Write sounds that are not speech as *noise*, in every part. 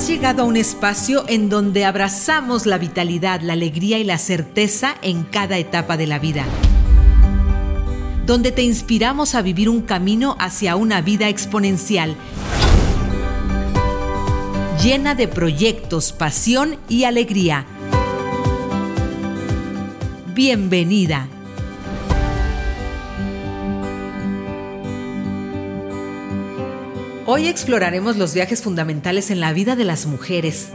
Has llegado a un espacio en donde abrazamos la vitalidad, la alegría y la certeza en cada etapa de la vida. Donde te inspiramos a vivir un camino hacia una vida exponencial, llena de proyectos, pasión y alegría. Bienvenida. Hoy exploraremos los viajes fundamentales en la vida de las mujeres,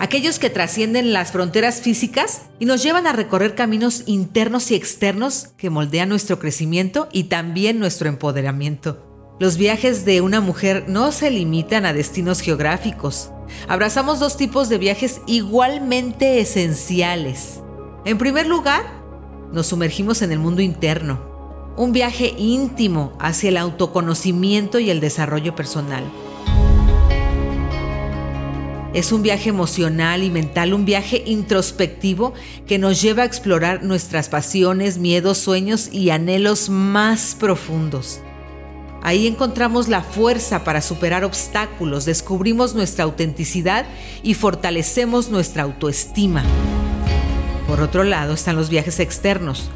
aquellos que trascienden las fronteras físicas y nos llevan a recorrer caminos internos y externos que moldean nuestro crecimiento y también nuestro empoderamiento. Los viajes de una mujer no se limitan a destinos geográficos. Abrazamos dos tipos de viajes igualmente esenciales. En primer lugar, nos sumergimos en el mundo interno, un viaje íntimo hacia el autoconocimiento y el desarrollo personal. Es un viaje emocional y mental, un viaje introspectivo que nos lleva a explorar nuestras pasiones, miedos, sueños y anhelos más profundos. Ahí encontramos la fuerza para superar obstáculos, descubrimos nuestra autenticidad y fortalecemos nuestra autoestima. Por otro lado están los viajes externos,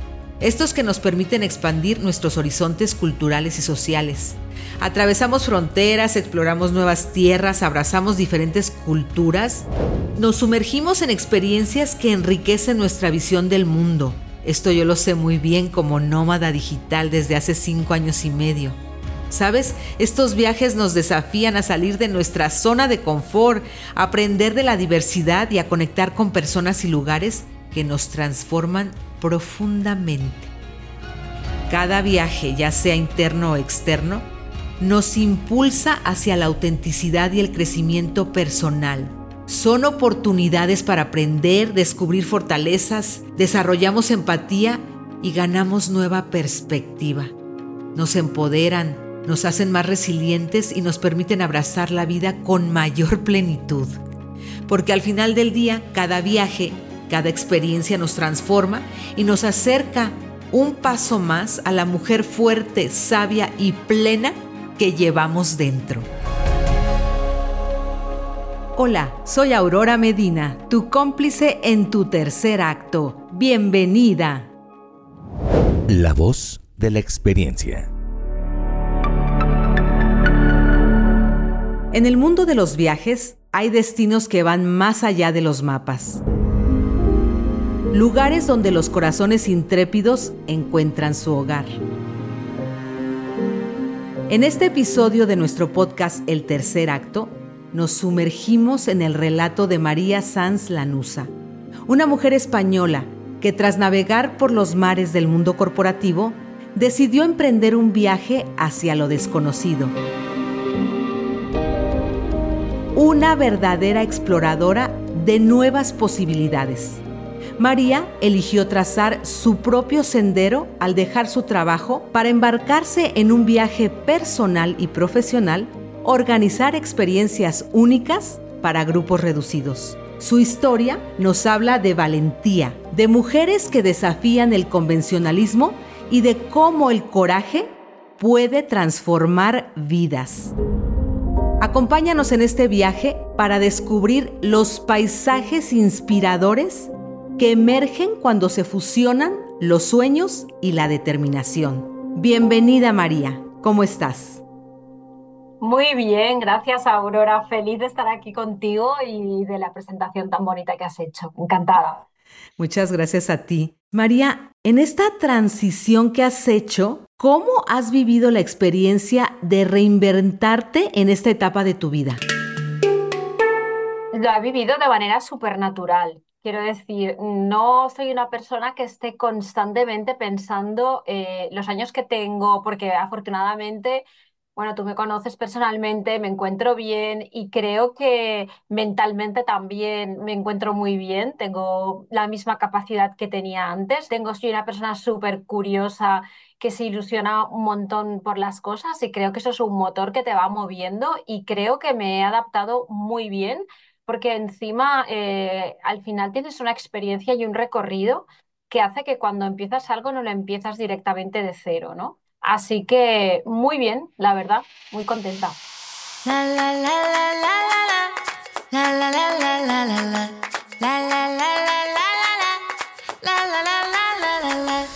estos que nos permiten expandir nuestros horizontes culturales y sociales. Atravesamos fronteras, exploramos nuevas tierras, abrazamos diferentes culturas, nos sumergimos en experiencias que enriquecen nuestra visión del mundo. Esto yo lo sé muy bien como nómada digital desde hace cinco años y medio. ¿Sabes? Estos viajes nos desafían a salir de nuestra zona de confort, a aprender de la diversidad y a conectar con personas y lugares que nos transforman profundamente. Cada viaje, ya sea interno o externo, nos impulsa hacia la autenticidad y el crecimiento personal. Son oportunidades para aprender, descubrir fortalezas, desarrollamos empatía y ganamos nueva perspectiva. Nos empoderan, nos hacen más resilientes y nos permiten abrazar la vida con mayor plenitud. Porque al final del día, cada viaje cada experiencia nos transforma y nos acerca un paso más a la mujer fuerte, sabia y plena que llevamos dentro. Hola, soy Aurora Medina, tu cómplice en tu tercer acto. Bienvenida. La voz de la experiencia. En el mundo de los viajes hay destinos que van más allá de los mapas lugares donde los corazones intrépidos encuentran su hogar. En este episodio de nuestro podcast El tercer acto, nos sumergimos en el relato de María Sanz Lanusa, una mujer española que tras navegar por los mares del mundo corporativo, decidió emprender un viaje hacia lo desconocido. Una verdadera exploradora de nuevas posibilidades. María eligió trazar su propio sendero al dejar su trabajo para embarcarse en un viaje personal y profesional, organizar experiencias únicas para grupos reducidos. Su historia nos habla de valentía, de mujeres que desafían el convencionalismo y de cómo el coraje puede transformar vidas. Acompáñanos en este viaje para descubrir los paisajes inspiradores que emergen cuando se fusionan los sueños y la determinación. Bienvenida María, ¿cómo estás? Muy bien, gracias Aurora. Feliz de estar aquí contigo y de la presentación tan bonita que has hecho. Encantada. Muchas gracias a ti. María, en esta transición que has hecho, ¿cómo has vivido la experiencia de reinventarte en esta etapa de tu vida? Lo he vivido de manera súper natural. Quiero decir, no soy una persona que esté constantemente pensando eh, los años que tengo, porque afortunadamente, bueno, tú me conoces personalmente, me encuentro bien y creo que mentalmente también me encuentro muy bien, tengo la misma capacidad que tenía antes, tengo, soy una persona súper curiosa que se ilusiona un montón por las cosas y creo que eso es un motor que te va moviendo y creo que me he adaptado muy bien porque encima eh, al final tienes una experiencia y un recorrido que hace que cuando empiezas algo no lo empiezas directamente de cero, ¿no? Así que muy bien, la verdad, muy contenta. La, la, la, La la la la la la la. La la la la la la la. La la la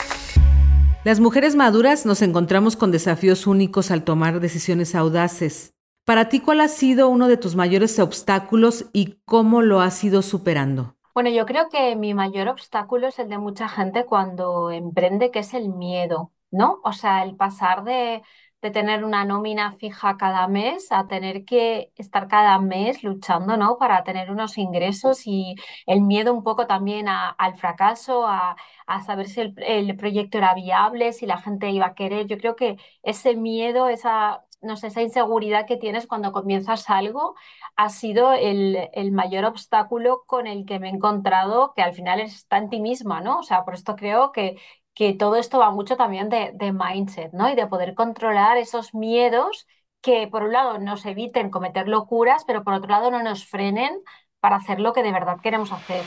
Las mujeres maduras nos encontramos con desafíos únicos al tomar decisiones audaces. Para ti, ¿cuál ha sido uno de tus mayores obstáculos y cómo lo has ido superando? Bueno, yo creo que mi mayor obstáculo es el de mucha gente cuando emprende, que es el miedo, ¿no? O sea, el pasar de de tener una nómina fija cada mes a tener que estar cada mes luchando, ¿no? Para tener unos ingresos y el miedo un poco también al fracaso, a, saber si el, proyecto era viable, si la gente iba a querer. Yo creo que ese miedo, esa, no sé, esa inseguridad que tienes cuando comienzas algo ha sido el, el mayor obstáculo con el que me he encontrado, que al final está en ti misma, ¿no? O sea, por esto creo que, que todo esto va mucho también de, mindset, ¿no? Y de poder controlar esos miedos que por un lado nos eviten cometer locuras, pero por otro lado no nos frenen para hacer lo que de verdad queremos hacer.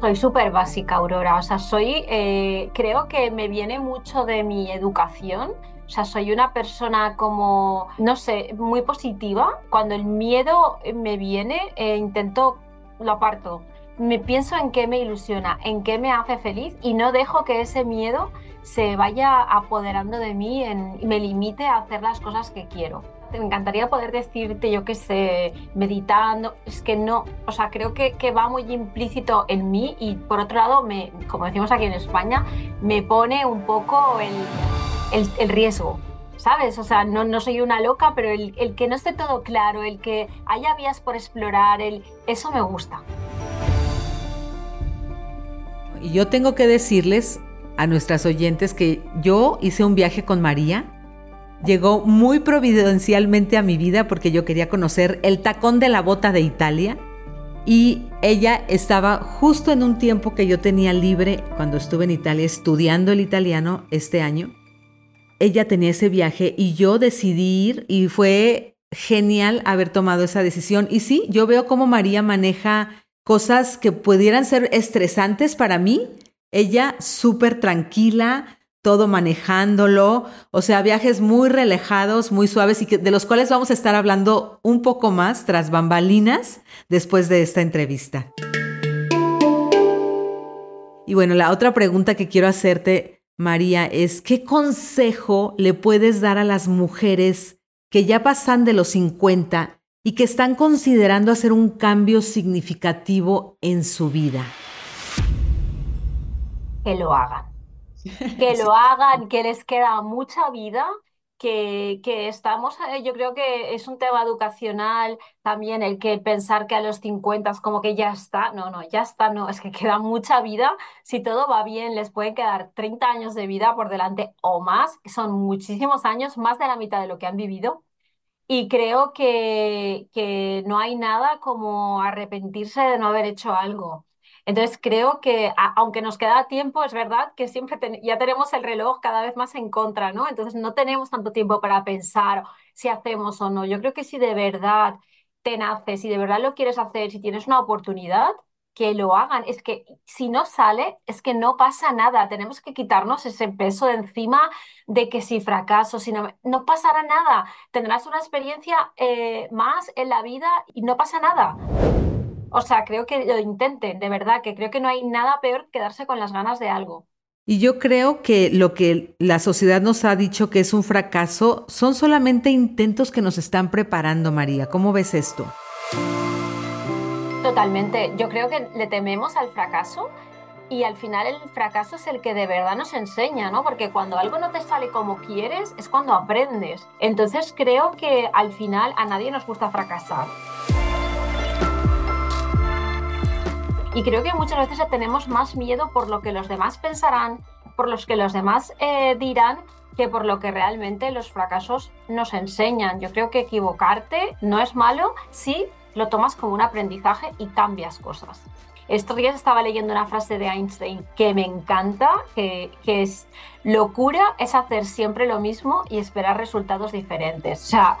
Soy súper básica, Aurora. O sea, soy, eh, creo que me viene mucho de mi educación. O sea, soy una persona como, no sé, muy positiva. Cuando el miedo me viene, eh, intento, lo aparto me pienso en qué me ilusiona, en qué me hace feliz y no dejo que ese miedo se vaya apoderando de mí y me limite a hacer las cosas que quiero. Me encantaría poder decirte, yo qué sé, meditando, es que no, o sea, creo que, que, va muy implícito en mí y por otro lado, me, como decimos aquí en España, me pone un poco el, el, riesgo. ¿Sabes? O sea, no, no soy una loca, pero el, el, que no esté todo claro, el que haya vías por explorar, el, eso me gusta. Y yo tengo que decirles a nuestras oyentes que yo hice un viaje con María. Llegó muy providencialmente a mi vida porque yo quería conocer el tacón de la bota de Italia. Y ella estaba justo en un tiempo que yo tenía libre cuando estuve en Italia estudiando el italiano este año. Ella tenía ese viaje y yo decidí ir y fue genial haber tomado esa decisión. Y sí, yo veo cómo María maneja cosas que pudieran ser estresantes para mí, ella súper tranquila, todo manejándolo, o sea, viajes muy relajados, muy suaves y de los cuales vamos a estar hablando un poco más tras bambalinas después de esta entrevista. Y bueno, la otra pregunta que quiero hacerte, María, es ¿qué consejo le puedes dar a las mujeres que ya pasan de los 50 y que están considerando hacer un cambio significativo en su vida? Que lo hagan. Que *laughs* lo hagan, que les queda mucha vida, que, que, estamos, eh, yo creo que es un tema educacional también el que pensar que a los 50 es como que ya está, no, no, ya está, no, es que queda mucha vida, si todo va bien les pueden quedar 30 años de vida por delante o más, son muchísimos años, más de la mitad de lo que han vivido. Y creo que, que no hay nada como arrepentirse de no haber hecho algo. Entonces creo que aunque nos queda tiempo, es verdad que siempre ya tenemos el reloj cada vez más en contra, ¿no? Entonces no tenemos tanto tiempo para pensar si hacemos o no. Yo creo que si de verdad te nace, si de verdad lo quieres hacer, si tienes una oportunidad, que lo hagan. Es que si no sale, es que no pasa nada. Tenemos que quitarnos ese peso de encima de que si fracaso, si no, no pasará nada. Tendrás una experiencia eh, más en la vida y no pasa nada. O sea, creo que lo intenten, de verdad, que creo que no hay nada peor que quedarse con las ganas de algo. Y yo creo que lo que la sociedad nos ha dicho que es un fracaso son solamente intentos que nos están preparando, María. ¿Cómo ves esto? Totalmente. Yo creo que le tememos al fracaso y al final el fracaso es el que de verdad nos enseña, ¿no? Porque cuando algo no te sale como quieres es cuando aprendes. Entonces creo que al final a nadie nos gusta fracasar. Y creo que muchas veces tenemos más miedo por lo que los demás pensarán, por los que los demás eh, dirán, que por lo que realmente los fracasos nos enseñan. Yo creo que equivocarte no es malo si lo tomas como un aprendizaje y cambias cosas. Estos días estaba leyendo una frase de Einstein que me encanta, que, que, es locura es hacer siempre lo mismo y esperar resultados diferentes. O sea,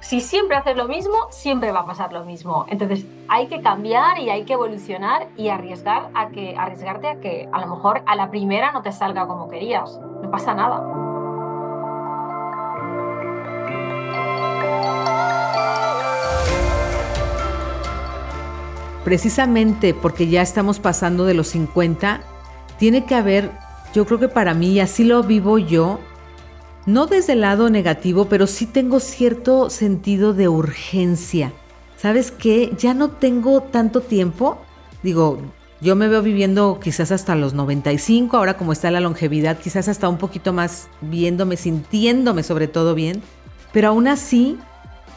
si siempre haces lo mismo, siempre va a pasar lo mismo. Entonces hay que cambiar y hay que evolucionar y arriesgar a que, arriesgarte a que a lo mejor a la primera no te salga como querías. No pasa nada. Precisamente porque ya estamos pasando de los 50, tiene que haber, yo creo que para mí, y así lo vivo yo, no desde el lado negativo, pero sí tengo cierto sentido de urgencia. ¿Sabes qué? Ya no tengo tanto tiempo. Digo, yo me veo viviendo quizás hasta los 95, ahora como está la longevidad, quizás hasta un poquito más viéndome, sintiéndome sobre todo bien. Pero aún así,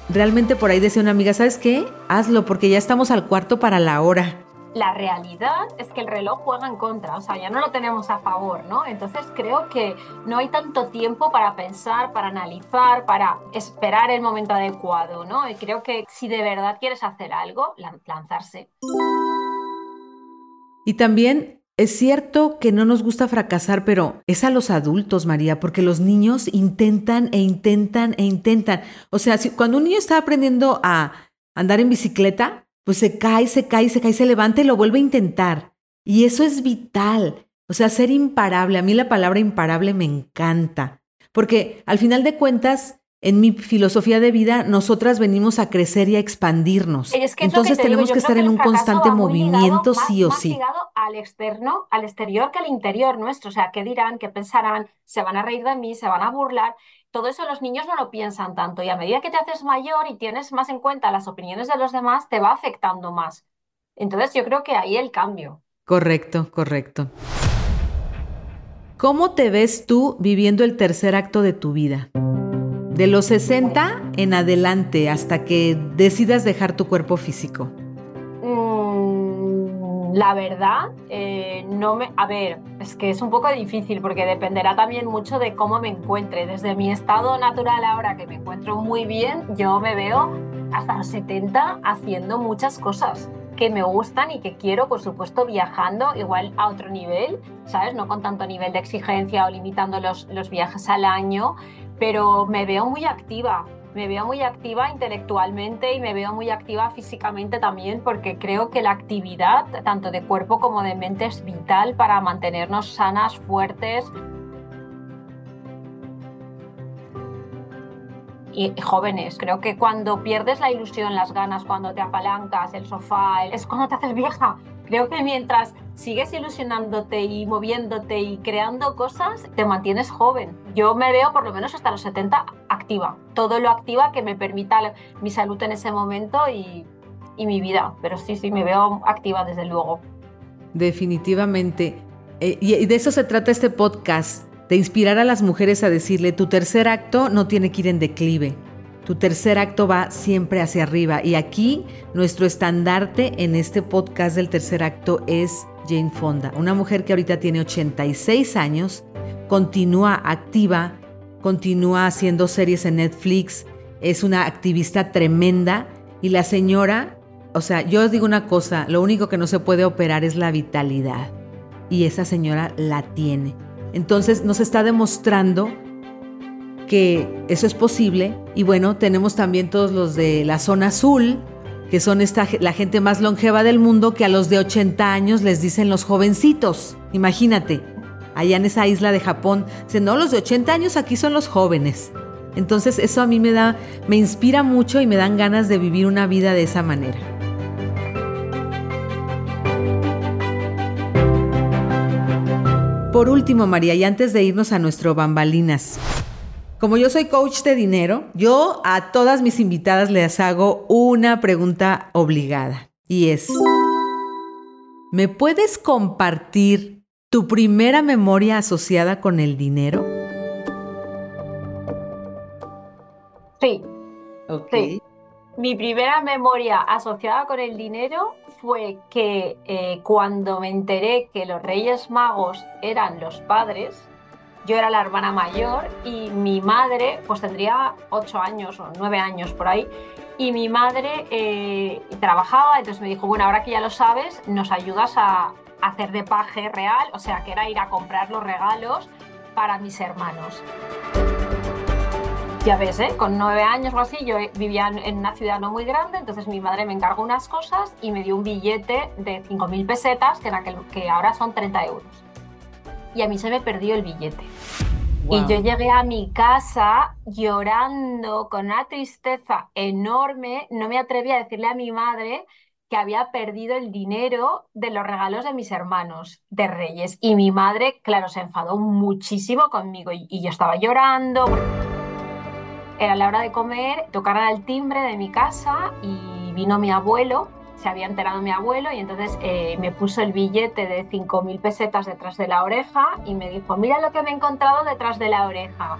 realmente por ahí decía una amiga, ¿sabes qué? Hazlo porque ya estamos al cuarto para la hora la realidad es que el reloj juega en contra, o sea, ya no lo tenemos a favor, ¿no? Entonces creo que no hay tanto tiempo para pensar, para analizar, para esperar el momento adecuado, ¿no? Y creo que si de verdad quieres hacer algo, lanzarse. Y también es cierto que no nos gusta fracasar, pero es a los adultos, María, porque los niños intentan e intentan e intentan. O sea, si, cuando un niño está aprendiendo a andar en bicicleta, pues se cae, se cae, se cae, se levanta y lo vuelve a intentar. Y eso es vital. O sea, ser imparable. A mí la palabra imparable me encanta. Porque al final de cuentas, en mi filosofía de vida, nosotras venimos a crecer y a expandirnos. Entonces tenemos que estar en un constante movimiento, sí o sí. Ligado al externo, al exterior que al interior nuestro. O sea, ¿qué dirán? ¿Qué pensarán? ¿Se van a reír de mí? ¿Se van a burlar? todo eso los niños no lo piensan tanto y a medida que te haces mayor y tienes más en cuenta las opiniones de los demás, te va afectando más. Entonces yo creo que ahí el cambio. Correcto, correcto. ¿Cómo te ves tú viviendo el tercer acto de tu vida? De los 60 en adelante hasta que decidas dejar tu cuerpo físico. La verdad, eh, no me. A ver, es que es un poco difícil porque dependerá también mucho de cómo me encuentre. Desde mi estado natural ahora que me encuentro muy bien, yo me veo hasta los 70 haciendo muchas cosas que me gustan y que quiero, por supuesto, viajando igual a otro nivel, ¿sabes? No con tanto nivel de exigencia o limitando los, los viajes al año, pero me veo muy activa me veo muy activa intelectualmente y me veo muy activa físicamente también porque creo que la actividad, tanto de cuerpo como de mente, es vital para mantenernos sanas, fuertes. Y jóvenes, creo que cuando pierdes la ilusión, las ganas, cuando te apalancas, el sofá, es cuando te haces vieja. Creo que mientras sigues ilusionándote y moviéndote y creando cosas, te mantienes joven. Yo me veo por lo menos hasta los 70 activa. Todo lo activa que me permita mi salud en ese momento y, mi vida. Pero sí, sí, me veo activa desde luego. Definitivamente. Eh, y de eso se trata este podcast, de inspirar a las mujeres a decirle, tu tercer acto no tiene que ir en declive tu tercer acto va siempre hacia arriba. Y aquí nuestro estandarte en este podcast del tercer acto es Jane Fonda, una mujer que ahorita tiene 86 años, continúa activa, continúa haciendo series en Netflix, es una activista tremenda y la señora, o sea, yo os digo una cosa, lo único que no se puede operar es la vitalidad y esa señora la tiene. Entonces nos está demostrando que eso es posible. Y bueno, tenemos también todos los de la zona azul, que son la gente más longeva del mundo, que a los de 80 años les dicen los jovencitos. Imagínate, allá en esa isla de Japón, dicen, no, los de 80 años aquí son los jóvenes. Entonces eso a mí me da, me inspira mucho y me dan ganas de vivir una vida de esa manera. Por último, María, y antes de irnos a nuestro bambalinas, como yo soy coach de dinero, yo a todas mis invitadas les hago una pregunta obligada y es, ¿me puedes compartir tu primera memoria asociada con el dinero? Sí. Ok. Mi primera memoria asociada con el dinero fue que eh, cuando me enteré que los Reyes Magos eran los padres, yo era la hermana mayor y mi madre pues tendría ocho años o nueve años por ahí y mi madre eh, trabajaba, entonces me dijo, bueno, ahora que ya lo sabes, nos ayudas a, hacer de paje real, o sea, que era ir a comprar los regalos para mis hermanos. Ya ves, ¿eh? con nueve años o así, yo vivía en una ciudad no muy grande, entonces mi madre me encargó unas cosas y me dio un billete de 5.000 pesetas, que, ahora son 30 euros y a mí se me perdió el billete. Y yo llegué a mi casa llorando con una tristeza enorme, no me atreví a decirle a mi madre que había perdido el dinero de los regalos de mis hermanos de Reyes. Y mi madre, claro, se enfadó muchísimo conmigo y, y yo estaba llorando. Era la hora de comer, tocaron el timbre de mi casa y vino mi abuelo se había enterado mi abuelo y entonces eh, me puso el billete de 5.000 pesetas detrás de la oreja y me dijo, mira lo que me he encontrado detrás de la oreja.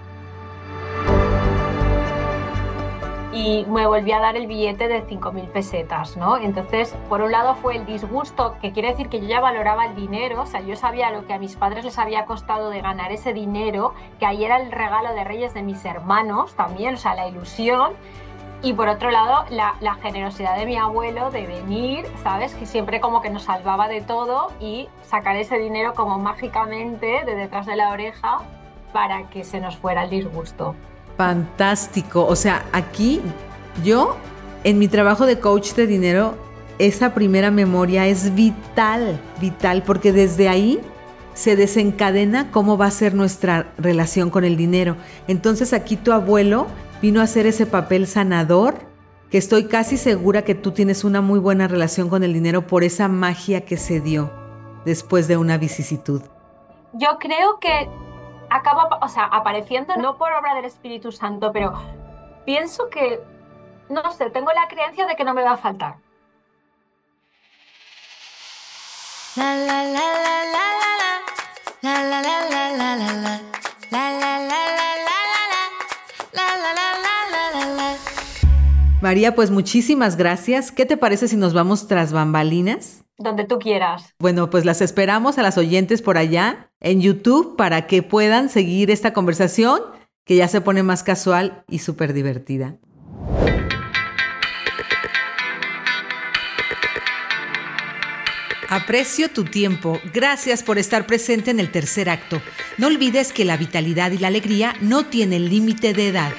Y me volví a dar el billete de 5.000 pesetas, ¿no? Entonces, por un lado fue el disgusto, que quiere decir que yo ya valoraba el dinero, o sea, yo sabía lo que a mis padres les había costado de ganar ese dinero, que ahí era el regalo de Reyes de mis hermanos también, o sea, la ilusión. Y por otro lado, la, generosidad de mi abuelo de venir, ¿sabes? Que siempre como que nos salvaba de todo y sacar ese dinero como mágicamente de detrás de la oreja para que se nos fuera el disgusto. Fantástico. O sea, aquí yo, en mi trabajo de coach de dinero, esa primera memoria es vital, vital, porque desde ahí se desencadena cómo va a ser nuestra relación con el dinero. Entonces aquí tu abuelo vino a hacer ese papel sanador, que estoy casi segura que tú tienes una muy buena relación con el dinero por esa magia que se dio después de una vicisitud. Yo creo que acaba, o sea, apareciendo no por obra del Espíritu Santo, pero pienso que, no sé, tengo la creencia de que no me va a faltar. La la la la la la la la la la la la María, pues muchísimas gracias. ¿Qué te parece si nos vamos tras bambalinas? Donde tú quieras. Bueno, pues las esperamos a las oyentes por allá en YouTube para que puedan seguir esta conversación que ya se pone más casual y súper divertida. Aprecio tu tiempo. Gracias por estar presente en el tercer acto. No olvides que la vitalidad y la alegría no tienen límite de edad.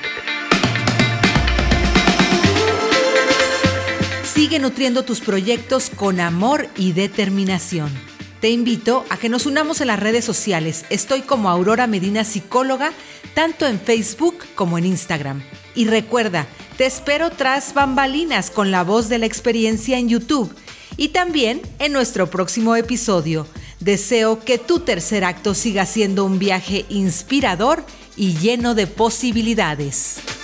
Sigue nutriendo tus proyectos con amor y determinación. Te invito a que nos unamos en las redes sociales. Estoy como Aurora Medina Psicóloga, tanto en Facebook como en Instagram. Y recuerda, te espero tras bambalinas con la voz de la experiencia en YouTube y también en nuestro próximo episodio. Deseo que tu tercer acto siga siendo un viaje inspirador y lleno de posibilidades.